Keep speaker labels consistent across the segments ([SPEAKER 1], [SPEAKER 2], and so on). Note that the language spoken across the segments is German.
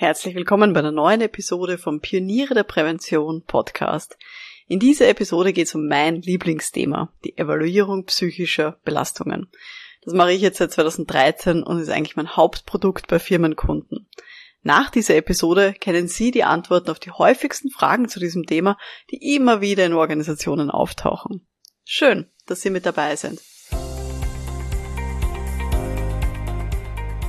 [SPEAKER 1] Herzlich willkommen bei einer neuen Episode vom Pioniere der Prävention Podcast. In dieser Episode geht es um mein Lieblingsthema, die Evaluierung psychischer Belastungen. Das mache ich jetzt seit 2013 und ist eigentlich mein Hauptprodukt bei Firmenkunden. Nach dieser Episode kennen Sie die Antworten auf die häufigsten Fragen zu diesem Thema, die immer wieder in Organisationen auftauchen. Schön, dass Sie mit dabei sind.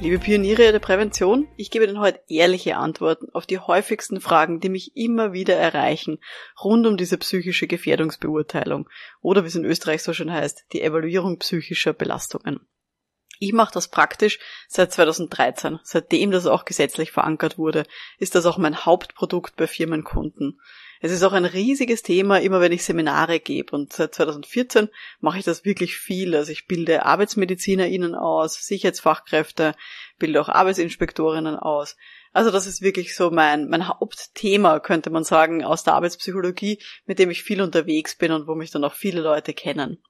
[SPEAKER 1] Liebe Pioniere der Prävention, ich gebe Ihnen heute ehrliche Antworten auf die häufigsten Fragen, die mich immer wieder erreichen, rund um diese psychische Gefährdungsbeurteilung oder wie es in Österreich so schön heißt, die Evaluierung psychischer Belastungen. Ich mache das praktisch seit 2013. Seitdem das auch gesetzlich verankert wurde, ist das auch mein Hauptprodukt bei Firmenkunden. Es ist auch ein riesiges Thema, immer wenn ich Seminare gebe. Und seit 2014 mache ich das wirklich viel. Also ich bilde ArbeitsmedizinerInnen aus, Sicherheitsfachkräfte, bilde auch Arbeitsinspektorinnen aus. Also das ist wirklich so mein, mein Hauptthema, könnte man sagen, aus der Arbeitspsychologie, mit dem ich viel unterwegs bin und wo mich dann auch viele Leute kennen.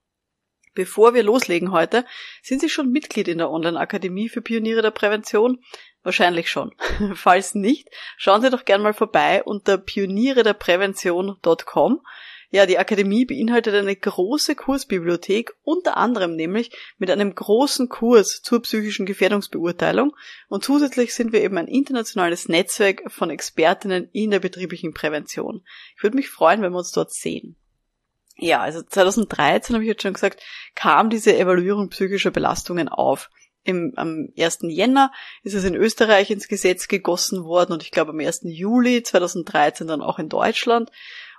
[SPEAKER 1] Bevor wir loslegen heute, sind Sie schon Mitglied in der Online-Akademie für Pioniere der Prävention? Wahrscheinlich schon. Falls nicht, schauen Sie doch gern mal vorbei unter pionierederprävention.com. Ja, die Akademie beinhaltet eine große Kursbibliothek, unter anderem nämlich mit einem großen Kurs zur psychischen Gefährdungsbeurteilung und zusätzlich sind wir eben ein internationales Netzwerk von Expertinnen in der betrieblichen Prävention. Ich würde mich freuen, wenn wir uns dort sehen. Ja, also 2013 habe ich jetzt schon gesagt, kam diese Evaluierung psychischer Belastungen auf. Im, am 1. Jänner ist es in Österreich ins Gesetz gegossen worden und ich glaube am 1. Juli 2013 dann auch in Deutschland.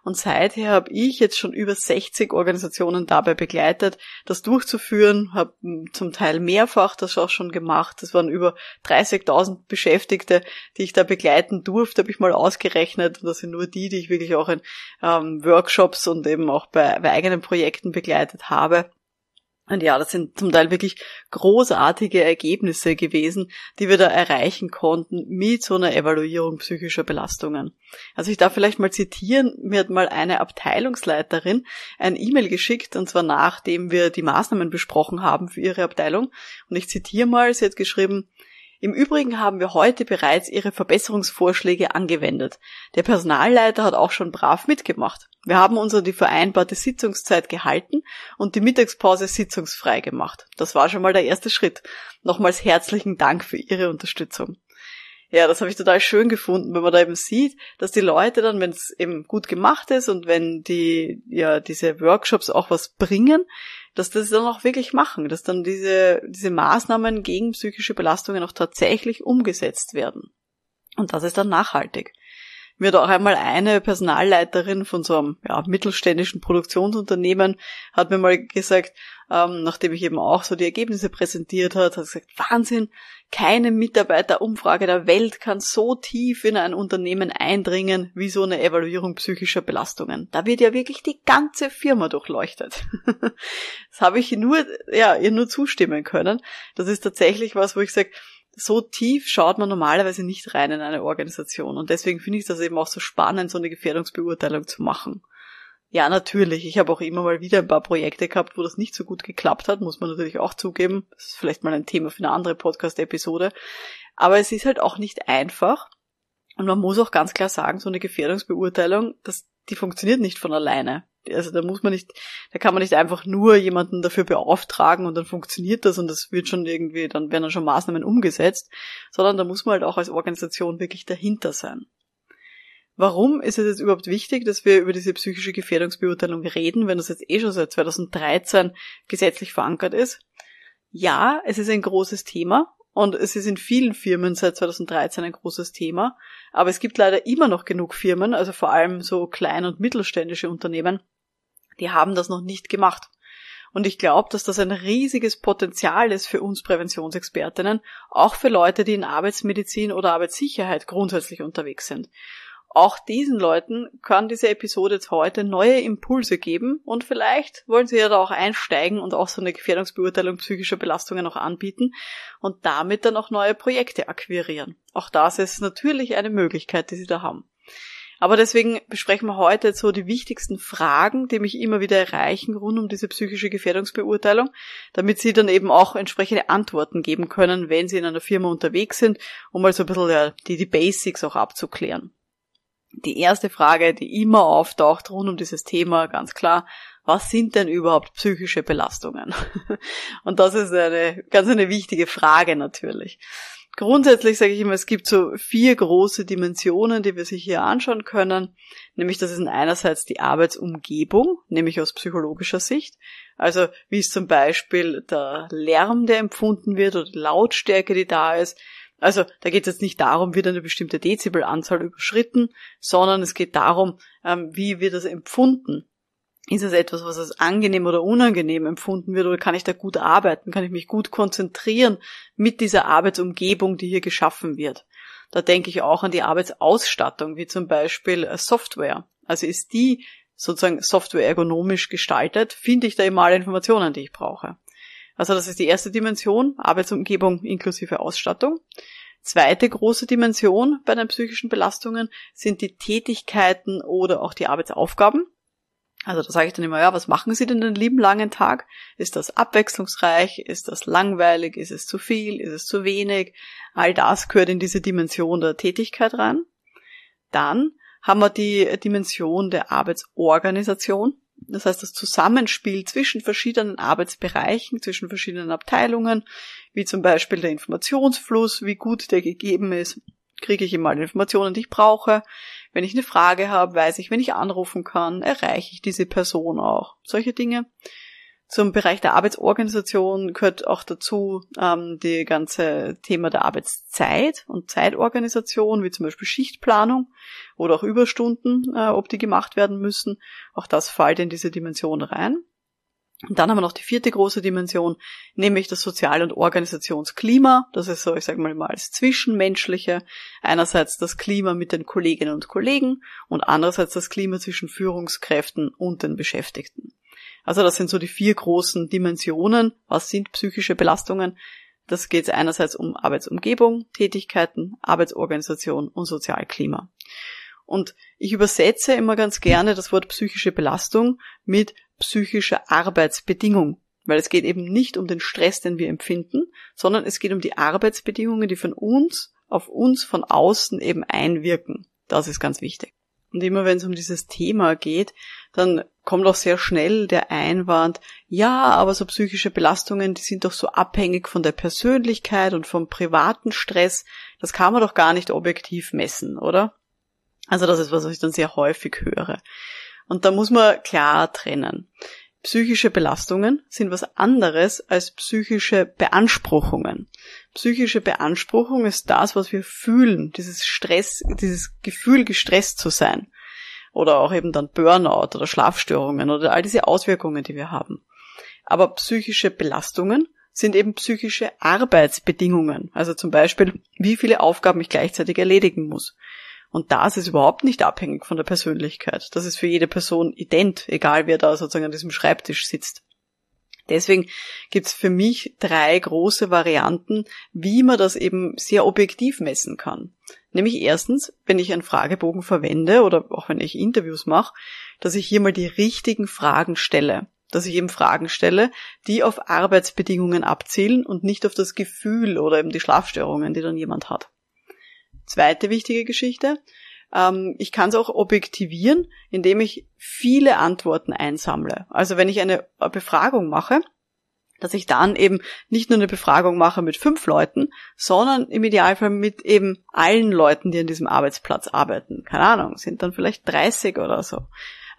[SPEAKER 1] Und seither habe ich jetzt schon über 60 Organisationen dabei begleitet, das durchzuführen, habe zum Teil mehrfach das auch schon gemacht. Das waren über 30.000 Beschäftigte, die ich da begleiten durfte, habe ich mal ausgerechnet. Und das sind nur die, die ich wirklich auch in ähm, Workshops und eben auch bei, bei eigenen Projekten begleitet habe. Und ja, das sind zum Teil wirklich großartige Ergebnisse gewesen, die wir da erreichen konnten mit so einer Evaluierung psychischer Belastungen. Also ich darf vielleicht mal zitieren, mir hat mal eine Abteilungsleiterin ein E-Mail geschickt, und zwar nachdem wir die Maßnahmen besprochen haben für ihre Abteilung. Und ich zitiere mal, sie hat geschrieben, im Übrigen haben wir heute bereits Ihre Verbesserungsvorschläge angewendet. Der Personalleiter hat auch schon brav mitgemacht. Wir haben uns an die vereinbarte Sitzungszeit gehalten und die Mittagspause sitzungsfrei gemacht. Das war schon mal der erste Schritt. Nochmals herzlichen Dank für Ihre Unterstützung. Ja, das habe ich total schön gefunden, wenn man da eben sieht, dass die Leute dann, wenn es eben gut gemacht ist und wenn die ja diese Workshops auch was bringen, dass das dann auch wirklich machen, dass dann diese, diese Maßnahmen gegen psychische Belastungen auch tatsächlich umgesetzt werden. Und das ist dann nachhaltig. Mir hat auch einmal eine Personalleiterin von so einem ja, mittelständischen Produktionsunternehmen hat mir mal gesagt, ähm, nachdem ich eben auch so die Ergebnisse präsentiert hat, hat gesagt, Wahnsinn, keine Mitarbeiterumfrage der Welt kann so tief in ein Unternehmen eindringen wie so eine Evaluierung psychischer Belastungen. Da wird ja wirklich die ganze Firma durchleuchtet. das habe ich nur, ja, ihr nur zustimmen können. Das ist tatsächlich was, wo ich sage, so tief schaut man normalerweise nicht rein in eine Organisation. Und deswegen finde ich das eben auch so spannend, so eine Gefährdungsbeurteilung zu machen. Ja, natürlich. Ich habe auch immer mal wieder ein paar Projekte gehabt, wo das nicht so gut geklappt hat, muss man natürlich auch zugeben. Das ist vielleicht mal ein Thema für eine andere Podcast-Episode. Aber es ist halt auch nicht einfach. Und man muss auch ganz klar sagen, so eine Gefährdungsbeurteilung, das, die funktioniert nicht von alleine also da muss man nicht, da kann man nicht einfach nur jemanden dafür beauftragen und dann funktioniert das und das wird schon irgendwie, dann werden dann schon Maßnahmen umgesetzt, sondern da muss man halt auch als Organisation wirklich dahinter sein. Warum ist es jetzt überhaupt wichtig, dass wir über diese psychische Gefährdungsbeurteilung reden, wenn das jetzt eh schon seit 2013 gesetzlich verankert ist? Ja, es ist ein großes Thema und es ist in vielen Firmen seit 2013 ein großes Thema, aber es gibt leider immer noch genug Firmen, also vor allem so klein- und mittelständische Unternehmen, die haben das noch nicht gemacht. Und ich glaube, dass das ein riesiges Potenzial ist für uns Präventionsexpertinnen, auch für Leute, die in Arbeitsmedizin oder Arbeitssicherheit grundsätzlich unterwegs sind. Auch diesen Leuten kann diese Episode jetzt heute neue Impulse geben und vielleicht wollen sie ja da auch einsteigen und auch so eine Gefährdungsbeurteilung psychischer Belastungen auch anbieten und damit dann auch neue Projekte akquirieren. Auch das ist natürlich eine Möglichkeit, die sie da haben. Aber deswegen besprechen wir heute so die wichtigsten Fragen, die mich immer wieder erreichen rund um diese psychische Gefährdungsbeurteilung, damit Sie dann eben auch entsprechende Antworten geben können, wenn Sie in einer Firma unterwegs sind, um mal so ein bisschen die, die Basics auch abzuklären. Die erste Frage, die immer auftaucht rund um dieses Thema, ganz klar, was sind denn überhaupt psychische Belastungen? Und das ist eine ganz eine wichtige Frage natürlich. Grundsätzlich sage ich immer, es gibt so vier große Dimensionen, die wir sich hier anschauen können. Nämlich das ist einerseits die Arbeitsumgebung, nämlich aus psychologischer Sicht. Also wie ist zum Beispiel der Lärm, der empfunden wird oder die Lautstärke, die da ist. Also da geht es jetzt nicht darum, wird eine bestimmte Dezibelanzahl überschritten, sondern es geht darum, ähm, wie wird das empfunden. Ist es etwas, was als angenehm oder unangenehm empfunden wird oder kann ich da gut arbeiten? Kann ich mich gut konzentrieren mit dieser Arbeitsumgebung, die hier geschaffen wird? Da denke ich auch an die Arbeitsausstattung, wie zum Beispiel äh, Software. Also ist die sozusagen Software ergonomisch gestaltet, finde ich da immer alle Informationen, die ich brauche. Also das ist die erste Dimension, Arbeitsumgebung inklusive Ausstattung. Zweite große Dimension bei den psychischen Belastungen sind die Tätigkeiten oder auch die Arbeitsaufgaben. Also da sage ich dann immer, ja, was machen Sie denn den lieben langen Tag? Ist das abwechslungsreich? Ist das langweilig? Ist es zu viel? Ist es zu wenig? All das gehört in diese Dimension der Tätigkeit rein. Dann haben wir die Dimension der Arbeitsorganisation. Das heißt, das Zusammenspiel zwischen verschiedenen Arbeitsbereichen, zwischen verschiedenen Abteilungen, wie zum Beispiel der Informationsfluss, wie gut der gegeben ist, kriege ich immer alle Informationen, die ich brauche. Wenn ich eine Frage habe, weiß ich, wenn ich anrufen kann, erreiche ich diese Person auch. Solche Dinge. Zum Bereich der Arbeitsorganisation gehört auch dazu ähm, die ganze Thema der Arbeitszeit und Zeitorganisation, wie zum Beispiel Schichtplanung oder auch Überstunden, äh, ob die gemacht werden müssen. Auch das fällt in diese Dimension rein. Und dann haben wir noch die vierte große Dimension, nämlich das Sozial- und Organisationsklima. Das ist so, ich sage mal mal als Zwischenmenschliche. Einerseits das Klima mit den Kolleginnen und Kollegen und andererseits das Klima zwischen Führungskräften und den Beschäftigten. Also das sind so die vier großen Dimensionen. Was sind psychische Belastungen? Das geht einerseits um Arbeitsumgebung, Tätigkeiten, Arbeitsorganisation und Sozialklima. Und ich übersetze immer ganz gerne das Wort psychische Belastung mit psychischer Arbeitsbedingung. Weil es geht eben nicht um den Stress, den wir empfinden, sondern es geht um die Arbeitsbedingungen, die von uns auf uns von außen eben einwirken. Das ist ganz wichtig. Und immer wenn es um dieses Thema geht, dann kommt auch sehr schnell der Einwand, ja, aber so psychische Belastungen, die sind doch so abhängig von der Persönlichkeit und vom privaten Stress. Das kann man doch gar nicht objektiv messen, oder? Also das ist, was ich dann sehr häufig höre. Und da muss man klar trennen. Psychische Belastungen sind was anderes als psychische Beanspruchungen. Psychische Beanspruchung ist das, was wir fühlen, dieses Stress, dieses Gefühl, gestresst zu sein. Oder auch eben dann Burnout oder Schlafstörungen oder all diese Auswirkungen, die wir haben. Aber psychische Belastungen sind eben psychische Arbeitsbedingungen. Also zum Beispiel, wie viele Aufgaben ich gleichzeitig erledigen muss. Und das ist überhaupt nicht abhängig von der Persönlichkeit. Das ist für jede Person ident, egal wer da sozusagen an diesem Schreibtisch sitzt. Deswegen gibt's für mich drei große Varianten, wie man das eben sehr objektiv messen kann. Nämlich erstens, wenn ich einen Fragebogen verwende oder auch wenn ich Interviews mache, dass ich hier mal die richtigen Fragen stelle. Dass ich eben Fragen stelle, die auf Arbeitsbedingungen abzielen und nicht auf das Gefühl oder eben die Schlafstörungen, die dann jemand hat. Zweite wichtige Geschichte. Ähm, ich kann es auch objektivieren, indem ich viele Antworten einsammle. Also wenn ich eine Befragung mache, dass ich dann eben nicht nur eine Befragung mache mit fünf Leuten, sondern im Idealfall mit eben allen Leuten, die an diesem Arbeitsplatz arbeiten. Keine Ahnung, sind dann vielleicht 30 oder so.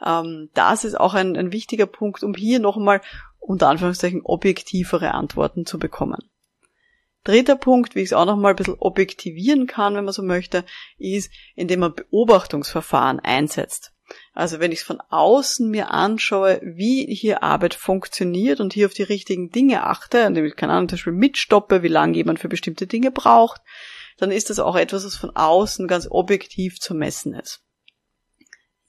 [SPEAKER 1] Ähm, das ist auch ein, ein wichtiger Punkt, um hier nochmal unter Anführungszeichen objektivere Antworten zu bekommen. Dritter Punkt, wie ich es auch noch mal ein bisschen objektivieren kann, wenn man so möchte, ist, indem man Beobachtungsverfahren einsetzt. Also wenn ich es von außen mir anschaue, wie hier Arbeit funktioniert und hier auf die richtigen Dinge achte, indem ich, keine Ahnung, zum Beispiel mitstoppe, wie lange jemand für bestimmte Dinge braucht, dann ist das auch etwas, was von außen ganz objektiv zu messen ist.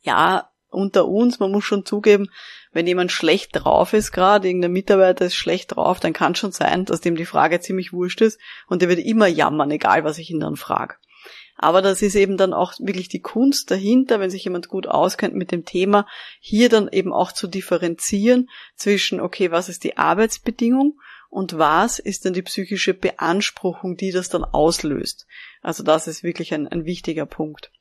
[SPEAKER 1] Ja, unter uns, man muss schon zugeben, wenn jemand schlecht drauf ist gerade, irgendein Mitarbeiter ist schlecht drauf, dann kann schon sein, dass dem die Frage ziemlich wurscht ist und der wird immer jammern, egal was ich ihn dann frage. Aber das ist eben dann auch wirklich die Kunst dahinter, wenn sich jemand gut auskennt mit dem Thema, hier dann eben auch zu differenzieren zwischen, okay, was ist die Arbeitsbedingung und was ist denn die psychische Beanspruchung, die das dann auslöst. Also das ist wirklich ein, ein wichtiger Punkt.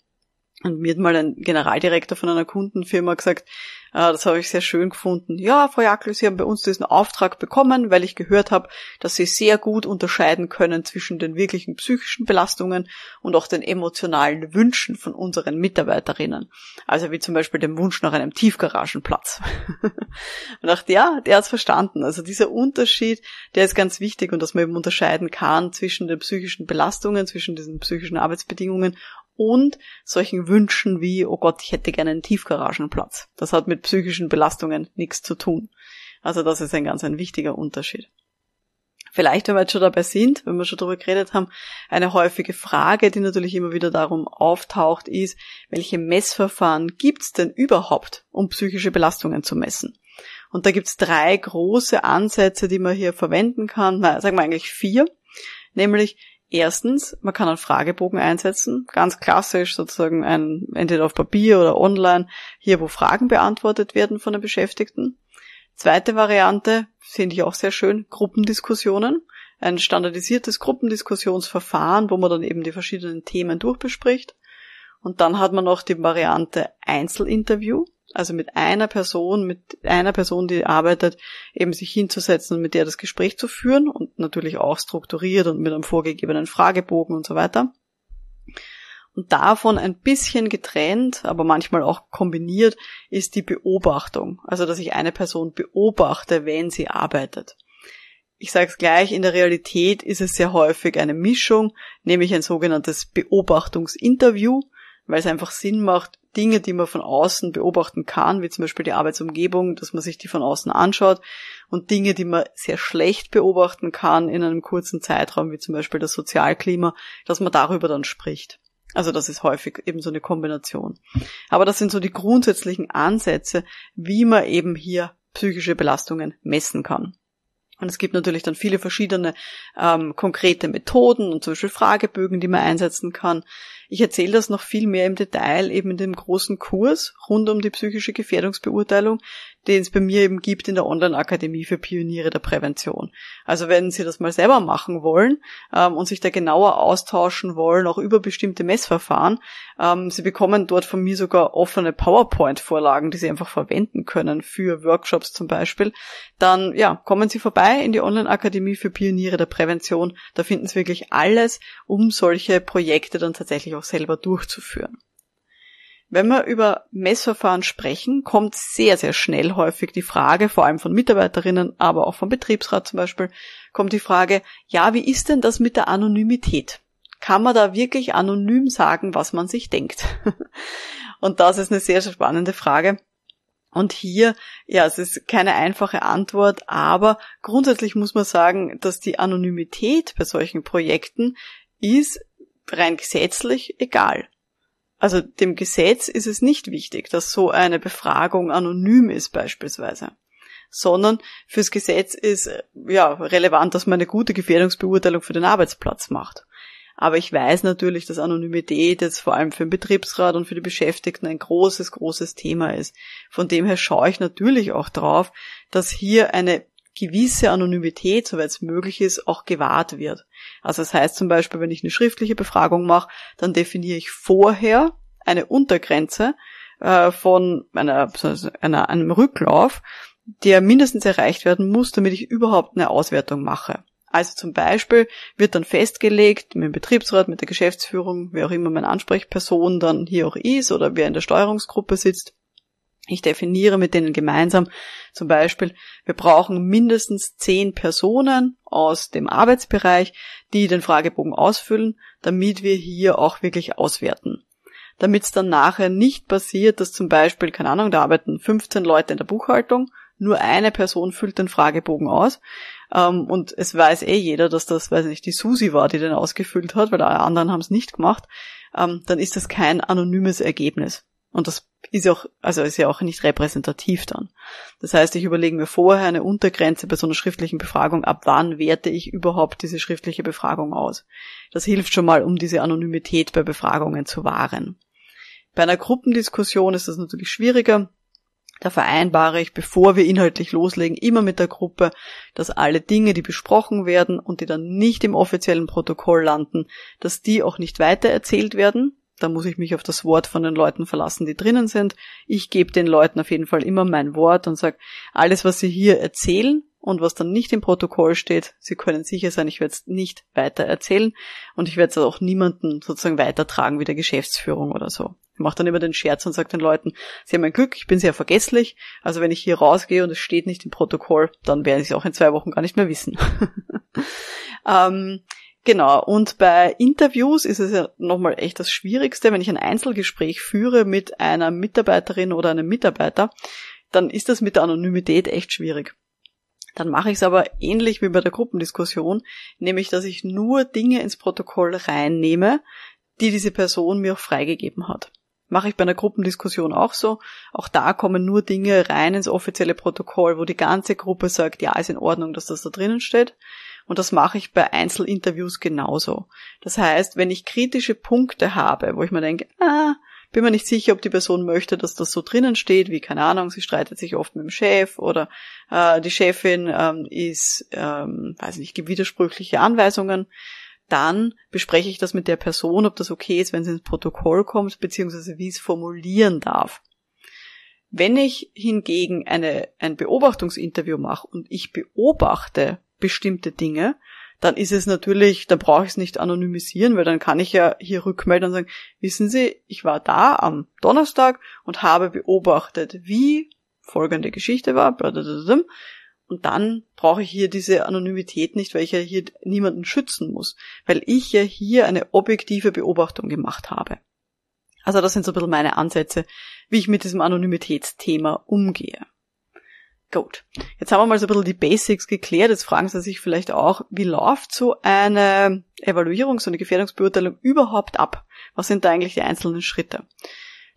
[SPEAKER 1] Und mir hat mal ein Generaldirektor von einer Kundenfirma gesagt, äh, das habe ich sehr schön gefunden. Ja, Frau Jakl, Sie haben bei uns diesen Auftrag bekommen, weil ich gehört habe, dass Sie sehr gut unterscheiden können zwischen den wirklichen psychischen Belastungen und auch den emotionalen Wünschen von unseren Mitarbeiterinnen. Also wie zum Beispiel dem Wunsch nach einem Tiefgaragenplatz. und dachte, ja, der hat's verstanden. Also dieser Unterschied, der ist ganz wichtig und dass man eben unterscheiden kann zwischen den psychischen Belastungen, zwischen diesen psychischen Arbeitsbedingungen und solchen Wünschen wie, oh Gott, ich hätte gerne einen Tiefgaragenplatz. Das hat mit psychischen Belastungen nichts zu tun. Also das ist ein ganz ein wichtiger Unterschied. Vielleicht, wenn wir jetzt schon dabei sind, wenn wir schon darüber geredet haben, eine häufige Frage, die natürlich immer wieder darum auftaucht, ist, welche Messverfahren gibt es denn überhaupt, um psychische Belastungen zu messen? Und da gibt es drei große Ansätze, die man hier verwenden kann, na, sagen wir eigentlich vier, nämlich Erstens, man kann einen Fragebogen einsetzen, ganz klassisch sozusagen ein, entweder auf Papier oder online, hier wo Fragen beantwortet werden von den Beschäftigten. Zweite Variante, finde ich auch sehr schön, Gruppendiskussionen. Ein standardisiertes Gruppendiskussionsverfahren, wo man dann eben die verschiedenen Themen durchbespricht. Und dann hat man noch die Variante Einzelinterview also mit einer Person, mit einer Person, die arbeitet, eben sich hinzusetzen und mit der das Gespräch zu führen und natürlich auch strukturiert und mit einem vorgegebenen Fragebogen und so weiter. Und davon ein bisschen getrennt, aber manchmal auch kombiniert, ist die Beobachtung. Also, dass ich eine Person beobachte, wenn sie arbeitet. Ich sage es gleich, in der Realität ist es sehr häufig eine Mischung, nämlich ein sogenanntes Beobachtungsinterview, weil es einfach Sinn macht, Dinge, die man von außen beobachten kann, wie zum Beispiel die Arbeitsumgebung, dass man sich die von außen anschaut und Dinge, die man sehr schlecht beobachten kann in einem kurzen Zeitraum, wie zum Beispiel das Sozialklima, dass man darüber dann spricht. Also das ist häufig eben so eine Kombination. Aber das sind so die grundsätzlichen Ansätze, wie man eben hier psychische Belastungen messen kann. Und es gibt natürlich dann viele verschiedene ähm, konkrete Methoden und zum Beispiel Fragebögen, die man einsetzen kann. Ich erzähle das noch viel mehr im Detail eben in dem großen Kurs rund um die psychische Gefährdungsbeurteilung, den es bei mir eben gibt in der Online-Akademie für Pioniere der Prävention. Also wenn Sie das mal selber machen wollen ähm, und sich da genauer austauschen wollen, auch über bestimmte Messverfahren, ähm, Sie bekommen dort von mir sogar offene PowerPoint-Vorlagen, die Sie einfach verwenden können für Workshops zum Beispiel, dann ja, kommen Sie vorbei in die Online-Akademie für Pioniere der Prävention. Da finden Sie wirklich alles, um solche Projekte dann tatsächlich auch selber durchzuführen. Wenn wir über Messverfahren sprechen, kommt sehr, sehr schnell häufig die Frage, vor allem von Mitarbeiterinnen, aber auch vom Betriebsrat zum Beispiel, kommt die Frage, ja, wie ist denn das mit der Anonymität? Kann man da wirklich anonym sagen, was man sich denkt? Und das ist eine sehr, sehr spannende Frage. Und hier, ja, es ist keine einfache Antwort, aber grundsätzlich muss man sagen, dass die Anonymität bei solchen Projekten ist rein gesetzlich egal. Also dem Gesetz ist es nicht wichtig, dass so eine Befragung anonym ist beispielsweise, sondern fürs Gesetz ist ja relevant, dass man eine gute Gefährdungsbeurteilung für den Arbeitsplatz macht. Aber ich weiß natürlich, dass Anonymität jetzt vor allem für den Betriebsrat und für die Beschäftigten ein großes, großes Thema ist. Von dem her schaue ich natürlich auch drauf, dass hier eine gewisse Anonymität, soweit es möglich ist, auch gewahrt wird. Also das heißt zum Beispiel, wenn ich eine schriftliche Befragung mache, dann definiere ich vorher eine Untergrenze äh, von einer, einer, einem Rücklauf, der mindestens erreicht werden muss, damit ich überhaupt eine Auswertung mache. Also zum Beispiel wird dann festgelegt mit dem Betriebsrat, mit der Geschäftsführung, wer auch immer meine Ansprechperson dann hier auch ist oder wer in der Steuerungsgruppe sitzt, ich definiere mit denen gemeinsam zum Beispiel, wir brauchen mindestens zehn Personen aus dem Arbeitsbereich, die den Fragebogen ausfüllen, damit wir hier auch wirklich auswerten. Damit es dann nachher nicht passiert, dass zum Beispiel, keine Ahnung, da arbeiten 15 Leute in der Buchhaltung, nur eine Person füllt den Fragebogen aus ähm, und es weiß eh jeder, dass das, weiß nicht, die Susi war, die den ausgefüllt hat, weil alle anderen haben es nicht gemacht, ähm, dann ist das kein anonymes Ergebnis. Und das ist auch, also ist ja auch nicht repräsentativ dann. Das heißt, ich überlege mir vorher eine Untergrenze bei so einer schriftlichen Befragung, ab wann werte ich überhaupt diese schriftliche Befragung aus. Das hilft schon mal, um diese Anonymität bei Befragungen zu wahren. Bei einer Gruppendiskussion ist das natürlich schwieriger. Da vereinbare ich, bevor wir inhaltlich loslegen, immer mit der Gruppe, dass alle Dinge, die besprochen werden und die dann nicht im offiziellen Protokoll landen, dass die auch nicht weitererzählt werden, da muss ich mich auf das Wort von den Leuten verlassen, die drinnen sind. Ich gebe den Leuten auf jeden Fall immer mein Wort und sage, alles, was sie hier erzählen und was dann nicht im Protokoll steht, sie können sicher sein, ich werde es nicht weiter erzählen und ich werde es auch niemanden sozusagen weitertragen wie der Geschäftsführung oder so. Ich mache dann immer den Scherz und sage den Leuten, sie haben ein Glück, ich bin sehr vergesslich, also wenn ich hier rausgehe und es steht nicht im Protokoll, dann werden sie es auch in zwei Wochen gar nicht mehr wissen. ähm, Genau, und bei Interviews ist es ja nochmal echt das Schwierigste, wenn ich ein Einzelgespräch führe mit einer Mitarbeiterin oder einem Mitarbeiter, dann ist das mit der Anonymität echt schwierig. Dann mache ich es aber ähnlich wie bei der Gruppendiskussion, nämlich dass ich nur Dinge ins Protokoll reinnehme, die diese Person mir auch freigegeben hat. Mache ich bei einer Gruppendiskussion auch so. Auch da kommen nur Dinge rein ins offizielle Protokoll, wo die ganze Gruppe sagt, ja, ist in Ordnung, dass das da drinnen steht. Und das mache ich bei Einzelinterviews genauso. Das heißt, wenn ich kritische Punkte habe, wo ich mir denke, ah, bin mir nicht sicher, ob die Person möchte, dass das so drinnen steht, wie keine Ahnung, sie streitet sich oft mit dem Chef oder äh, die Chefin ähm, ist, ähm, weiß nicht, gibt widersprüchliche Anweisungen, dann bespreche ich das mit der Person, ob das okay ist, wenn sie ins Protokoll kommt, beziehungsweise wie es formulieren darf. Wenn ich hingegen eine, ein Beobachtungsinterview mache und ich beobachte, bestimmte Dinge, dann ist es natürlich, dann brauche ich es nicht anonymisieren, weil dann kann ich ja hier rückmelden und sagen, wissen Sie, ich war da am Donnerstag und habe beobachtet, wie folgende Geschichte war, und dann brauche ich hier diese Anonymität nicht, weil ich ja hier niemanden schützen muss, weil ich ja hier eine objektive Beobachtung gemacht habe. Also das sind so ein bisschen meine Ansätze, wie ich mit diesem Anonymitätsthema umgehe. Gut. Jetzt haben wir mal so ein bisschen die Basics geklärt. Jetzt fragen Sie sich vielleicht auch, wie läuft so eine Evaluierung, so eine Gefährdungsbeurteilung überhaupt ab? Was sind da eigentlich die einzelnen Schritte?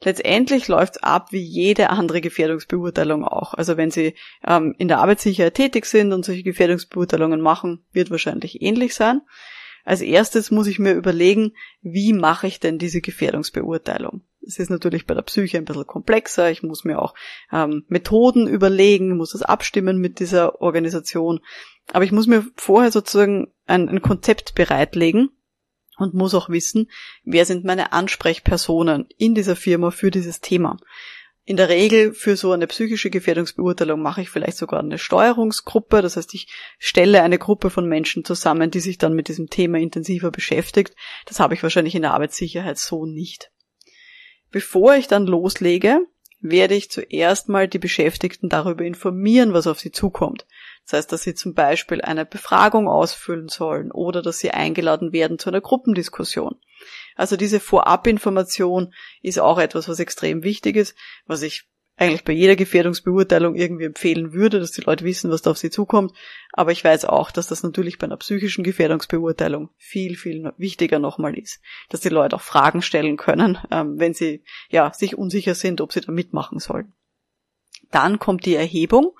[SPEAKER 1] Letztendlich läuft es ab wie jede andere Gefährdungsbeurteilung auch. Also wenn Sie ähm, in der Arbeitssicherheit tätig sind und solche Gefährdungsbeurteilungen machen, wird wahrscheinlich ähnlich sein. Als erstes muss ich mir überlegen, wie mache ich denn diese Gefährdungsbeurteilung? Es ist natürlich bei der Psyche ein bisschen komplexer. Ich muss mir auch ähm, Methoden überlegen, muss das abstimmen mit dieser Organisation. Aber ich muss mir vorher sozusagen ein, ein Konzept bereitlegen und muss auch wissen, wer sind meine Ansprechpersonen in dieser Firma für dieses Thema. In der Regel für so eine psychische Gefährdungsbeurteilung mache ich vielleicht sogar eine Steuerungsgruppe. Das heißt, ich stelle eine Gruppe von Menschen zusammen, die sich dann mit diesem Thema intensiver beschäftigt. Das habe ich wahrscheinlich in der Arbeitssicherheit so nicht. Bevor ich dann loslege, werde ich zuerst mal die Beschäftigten darüber informieren, was auf sie zukommt. Das heißt, dass sie zum Beispiel eine Befragung ausfüllen sollen oder dass sie eingeladen werden zu einer Gruppendiskussion. Also diese Vorabinformation ist auch etwas, was extrem wichtig ist, was ich eigentlich bei jeder Gefährdungsbeurteilung irgendwie empfehlen würde, dass die Leute wissen, was da auf sie zukommt. Aber ich weiß auch, dass das natürlich bei einer psychischen Gefährdungsbeurteilung viel, viel wichtiger nochmal ist. Dass die Leute auch Fragen stellen können, ähm, wenn sie ja sich unsicher sind, ob sie da mitmachen sollen. Dann kommt die Erhebung,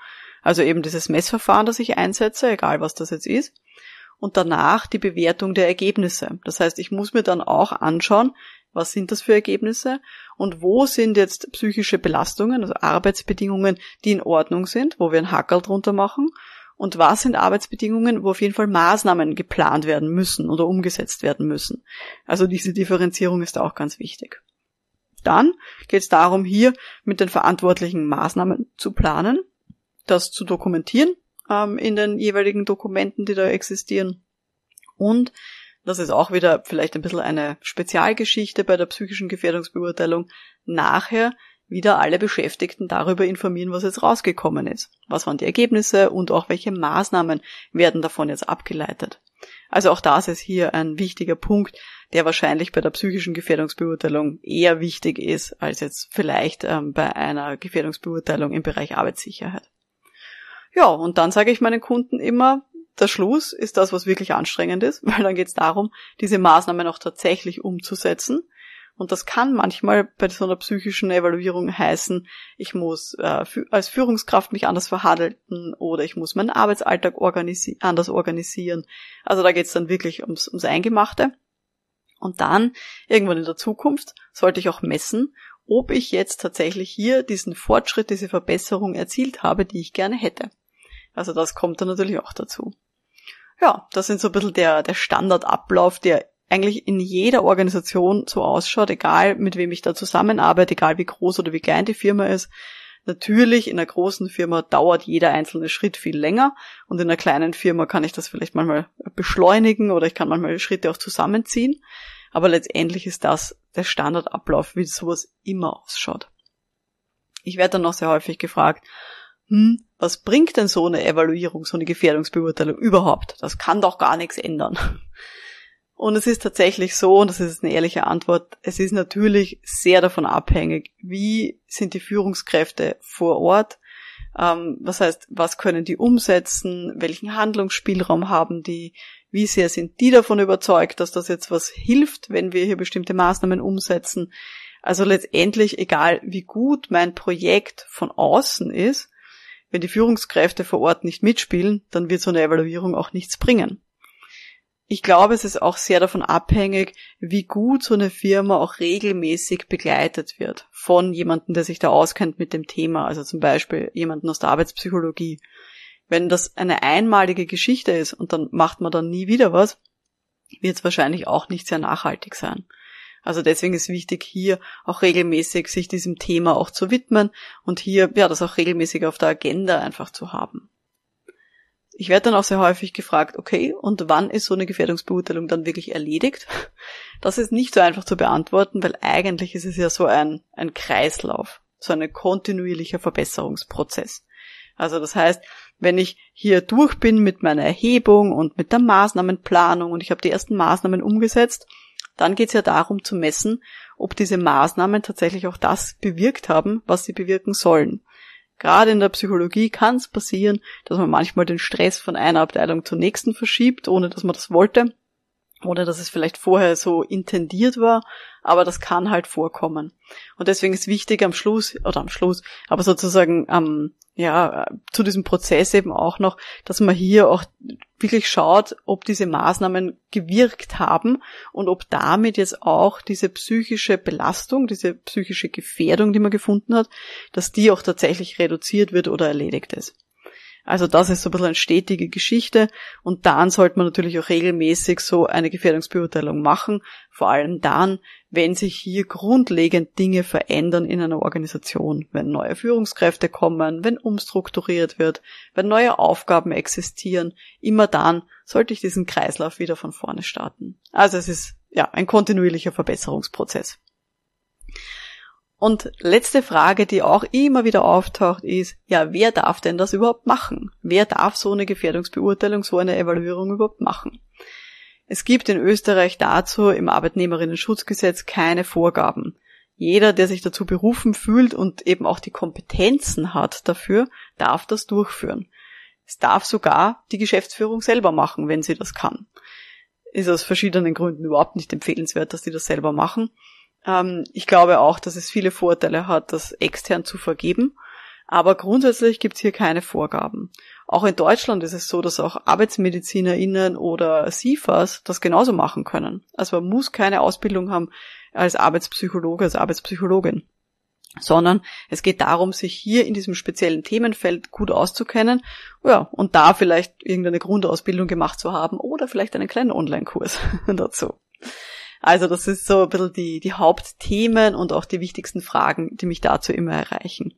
[SPEAKER 1] also eben dieses Messverfahren, das ich einsetze, egal was das jetzt ist. Und danach die Bewertung der Ergebnisse. Das heißt, ich muss mir dann auch anschauen, was sind das für Ergebnisse und wo sind jetzt psychische Belastungen, also Arbeitsbedingungen, die in Ordnung sind, wo wir ein Hackerl drunter machen und was sind Arbeitsbedingungen, wo auf jeden Fall Maßnahmen geplant werden müssen oder umgesetzt werden müssen. Also diese Differenzierung ist auch ganz wichtig. Dann geht es darum, hier mit den verantwortlichen Maßnahmen zu planen, das zu dokumentieren ähm, in den jeweiligen Dokumenten, die da existieren und das ist auch wieder vielleicht ein bisschen eine Spezialgeschichte bei der psychischen Gefährdungsbeurteilung. Nachher wieder alle Beschäftigten darüber informieren, was jetzt rausgekommen ist. Was waren die Ergebnisse und auch welche Maßnahmen werden davon jetzt abgeleitet. Also auch das ist hier ein wichtiger Punkt, der wahrscheinlich bei der psychischen Gefährdungsbeurteilung eher wichtig ist als jetzt vielleicht ähm, bei einer Gefährdungsbeurteilung im Bereich Arbeitssicherheit. Ja, und dann sage ich meinen Kunden immer, der Schluss ist das, was wirklich anstrengend ist, weil dann geht es darum, diese Maßnahmen auch tatsächlich umzusetzen. Und das kann manchmal bei so einer psychischen Evaluierung heißen, ich muss äh, als Führungskraft mich anders verhalten oder ich muss meinen Arbeitsalltag organisi anders organisieren. Also da geht es dann wirklich ums, ums Eingemachte. Und dann, irgendwann in der Zukunft, sollte ich auch messen, ob ich jetzt tatsächlich hier diesen Fortschritt, diese Verbesserung erzielt habe, die ich gerne hätte. Also das kommt dann natürlich auch dazu. Ja, das sind so ein bisschen der, der Standardablauf, der eigentlich in jeder Organisation so ausschaut, egal mit wem ich da zusammenarbeite, egal wie groß oder wie klein die Firma ist. Natürlich, in einer großen Firma dauert jeder einzelne Schritt viel länger und in einer kleinen Firma kann ich das vielleicht manchmal beschleunigen oder ich kann manchmal Schritte auch zusammenziehen. Aber letztendlich ist das der Standardablauf, wie sowas immer ausschaut. Ich werde dann noch sehr häufig gefragt, hm, was bringt denn so eine Evaluierung, so eine Gefährdungsbeurteilung überhaupt? Das kann doch gar nichts ändern. Und es ist tatsächlich so, und das ist eine ehrliche Antwort, es ist natürlich sehr davon abhängig, wie sind die Führungskräfte vor Ort, ähm, was heißt, was können die umsetzen, welchen Handlungsspielraum haben die, wie sehr sind die davon überzeugt, dass das jetzt was hilft, wenn wir hier bestimmte Maßnahmen umsetzen. Also letztendlich, egal wie gut mein Projekt von außen ist, wenn die Führungskräfte vor Ort nicht mitspielen, dann wird so eine Evaluierung auch nichts bringen ich glaube, es ist auch sehr davon abhängig, wie gut so eine Firma auch regelmäßig begleitet wird von jemandem, der sich da auskennt mit dem Thema, also zum Beispiel jemanden aus der Arbeitspsychologie. Wenn das eine einmalige Geschichte ist und dann macht man dann nie wieder was, wird es wahrscheinlich auch nicht sehr nachhaltig sein. Also deswegen ist wichtig, hier auch regelmäßig sich diesem Thema auch zu widmen und hier, ja, das auch regelmäßig auf der Agenda einfach zu haben. Ich werde dann auch sehr häufig gefragt, okay, und wann ist so eine Gefährdungsbeurteilung dann wirklich erledigt? Das ist nicht so einfach zu beantworten, weil eigentlich ist es ja so ein, ein Kreislauf, so ein kontinuierlicher Verbesserungsprozess. Also das heißt, wenn ich hier durch bin mit meiner Erhebung und mit der Maßnahmenplanung und ich habe die ersten Maßnahmen umgesetzt, dann geht es ja darum zu messen, ob diese Maßnahmen tatsächlich auch das bewirkt haben, was sie bewirken sollen. Gerade in der Psychologie kann es passieren, dass man manchmal den Stress von einer Abteilung zur nächsten verschiebt, ohne dass man das wollte. Oder dass es vielleicht vorher so intendiert war, aber das kann halt vorkommen. Und deswegen ist wichtig am Schluss, oder am Schluss, aber sozusagen am, ja, zu diesem Prozess eben auch noch, dass man hier auch wirklich schaut, ob diese Maßnahmen gewirkt haben und ob damit jetzt auch diese psychische Belastung, diese psychische Gefährdung, die man gefunden hat, dass die auch tatsächlich reduziert wird oder erledigt ist. Also das ist so ein bisschen eine stetige Geschichte und dann sollte man natürlich auch regelmäßig so eine Gefährdungsbeurteilung machen, vor allem dann, wenn sich hier grundlegend Dinge verändern in einer Organisation, wenn neue Führungskräfte kommen, wenn umstrukturiert wird, wenn neue Aufgaben existieren, immer dann sollte ich diesen Kreislauf wieder von vorne starten. Also es ist ja ein kontinuierlicher Verbesserungsprozess. Und letzte Frage, die auch immer wieder auftaucht, ist, ja, wer darf denn das überhaupt machen? Wer darf so eine Gefährdungsbeurteilung, so eine Evaluierung überhaupt machen? Es gibt in Österreich dazu im Arbeitnehmerinnen-Schutzgesetz keine Vorgaben. Jeder, der sich dazu berufen fühlt und eben auch die Kompetenzen hat dafür, darf das durchführen. Es darf sogar die Geschäftsführung selber machen, wenn sie das kann. Ist aus verschiedenen Gründen überhaupt nicht empfehlenswert, dass die das selber machen. Ähm, ich glaube auch, dass es viele Vorteile hat, das extern zu vergeben. Aber grundsätzlich gibt es hier keine Vorgaben. Auch in Deutschland ist es so, dass auch ArbeitsmedizinerInnen oder SIFAs das genauso machen können. Also man muss keine Ausbildung haben als Arbeitspsychologe, als Arbeitspsychologin. Sondern es geht darum, sich hier in diesem speziellen Themenfeld gut auszukennen, ja, und da vielleicht irgendeine Grundausbildung gemacht zu haben oder vielleicht einen kleinen Online-Kurs dazu. Also das ist so ein bisschen die, die Hauptthemen und auch die wichtigsten Fragen, die mich dazu immer erreichen.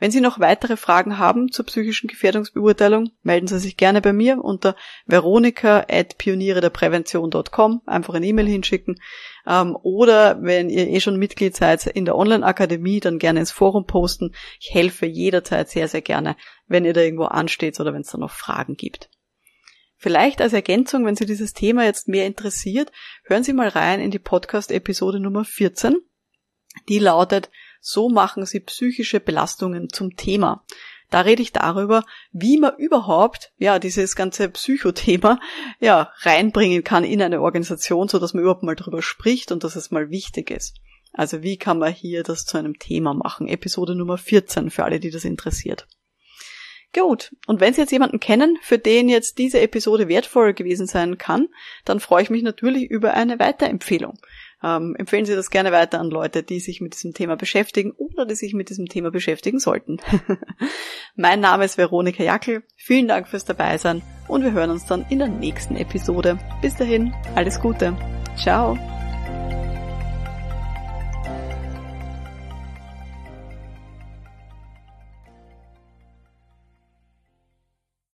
[SPEAKER 1] Wenn Sie noch weitere Fragen haben zur psychischen Gefährdungsbeurteilung, melden Sie sich gerne bei mir unter veronika.pionierederprävention.com, einfach eine E-Mail hinschicken. Ähm, oder wenn ihr eh schon Mitglied seid in der Online-Akademie, dann gerne ins Forum posten. Ich helfe jederzeit sehr, sehr gerne, wenn ihr da irgendwo ansteht oder wenn es da noch Fragen gibt. Vielleicht als Ergänzung, wenn Sie dieses Thema jetzt mehr interessiert, hören Sie mal rein in die Podcast-Episode Nummer 14. Die lautet, so machen Sie psychische Belastungen zum Thema. Da rede ich darüber, wie man überhaupt, ja, dieses ganze Psychothema, ja, reinbringen kann in eine Organisation, so dass man überhaupt mal drüber spricht und dass es mal wichtig ist. Also wie kann man hier das zu einem Thema machen? Episode Nummer 14 für alle, die das interessiert. Gut, und wenn Sie jetzt jemanden kennen, für den jetzt diese Episode wertvoll gewesen sein kann, dann freue ich mich natürlich über eine Weiterempfehlung. Ähm, empfehlen Sie das gerne weiter an Leute, die sich mit diesem Thema beschäftigen oder die sich mit diesem Thema beschäftigen sollten. mein Name ist Veronika Jackel. Vielen Dank fürs Dabeisein und wir hören uns dann in der nächsten Episode. Bis dahin, alles Gute. Ciao.